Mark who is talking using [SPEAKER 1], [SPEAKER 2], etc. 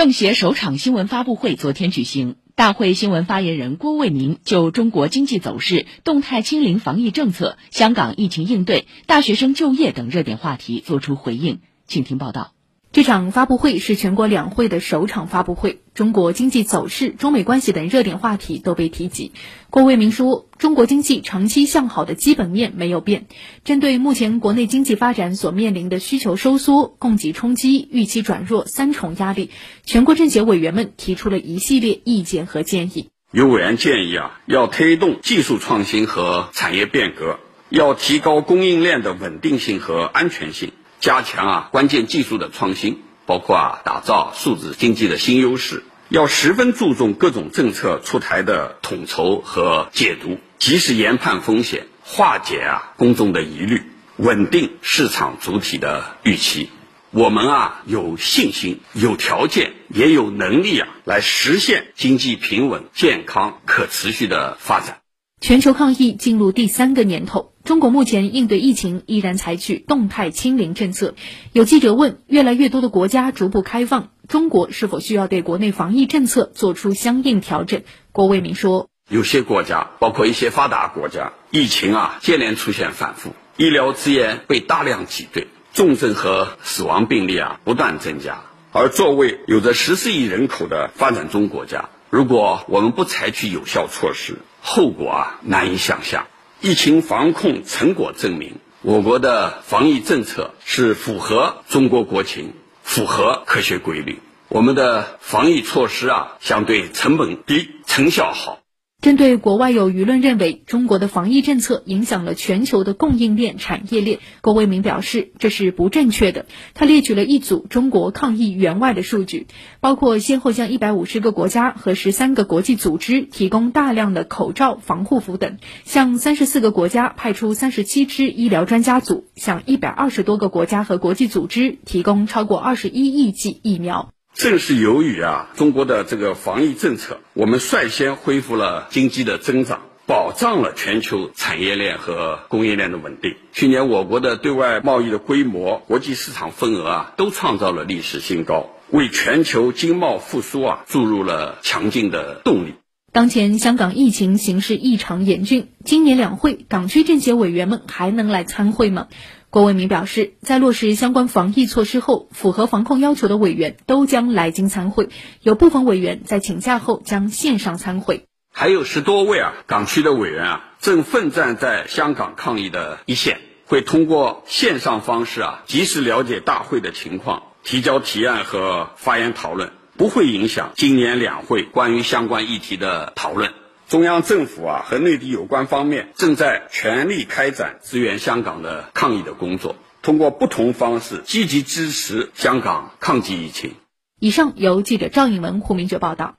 [SPEAKER 1] 政协首场新闻发布会昨天举行，大会新闻发言人郭卫民就中国经济走势、动态清零防疫政策、香港疫情应对、大学生就业等热点话题作出回应，请听报道。
[SPEAKER 2] 这场发布会是全国两会的首场发布会，中国经济走势、中美关系等热点话题都被提及。郭卫民说，中国经济长期向好的基本面没有变。针对目前国内经济发展所面临的需求收缩、供给冲击、预期转弱三重压力，全国政协委员们提出了一系列意见和建议。
[SPEAKER 3] 有委员建议啊，要推动技术创新和产业变革，要提高供应链的稳定性和安全性。加强啊关键技术的创新，包括啊打造数字经济的新优势，要十分注重各种政策出台的统筹和解读，及时研判风险，化解啊公众的疑虑，稳定市场主体的预期。我们啊有信心、有条件、也有能力啊来实现经济平稳、健康、可持续的发展。
[SPEAKER 2] 全球抗疫进入第三个年头，中国目前应对疫情依然采取动态清零政策。有记者问：越来越多的国家逐步开放，中国是否需要对国内防疫政策做出相应调整？郭卫民说：
[SPEAKER 3] 有些国家，包括一些发达国家，疫情啊接连出现反复，医疗资源被大量挤兑，重症和死亡病例啊不断增加。而作为有着十四亿人口的发展中国家，如果我们不采取有效措施，后果啊难以想象。疫情防控成果证明，我国的防疫政策是符合中国国情、符合科学规律。我们的防疫措施啊，相对成本低，成效好。
[SPEAKER 2] 针对国外有舆论认为中国的防疫政策影响了全球的供应链、产业链，郭卫民表示这是不正确的。他列举了一组中国抗疫援外的数据，包括先后向一百五十个国家和十三个国际组织提供大量的口罩、防护服等，向三十四个国家派出三十七支医疗专家组，向一百二十多个国家和国际组织提供超过二十一亿剂疫苗。
[SPEAKER 3] 正是由于啊中国的这个防疫政策，我们率先恢复了经济的增长，保障了全球产业链和供应链的稳定。去年我国的对外贸易的规模、国际市场份额啊都创造了历史新高，为全球经贸复苏啊注入了强劲的动力。
[SPEAKER 2] 当前香港疫情形势异常严峻，今年两会港区政协委员们还能来参会吗？郭卫民表示，在落实相关防疫措施后，符合防控要求的委员都将来京参会，有部分委员在请假后将线上参会。
[SPEAKER 3] 还有十多位啊港区的委员啊，正奋战在香港抗疫的一线，会通过线上方式啊，及时了解大会的情况，提交提案和发言讨论，不会影响今年两会关于相关议题的讨论。中央政府啊和内地有关方面正在全力开展支援香港的抗疫的工作，通过不同方式积极支持香港抗击疫情。
[SPEAKER 2] 以上由记者赵颖文、胡明哲报道。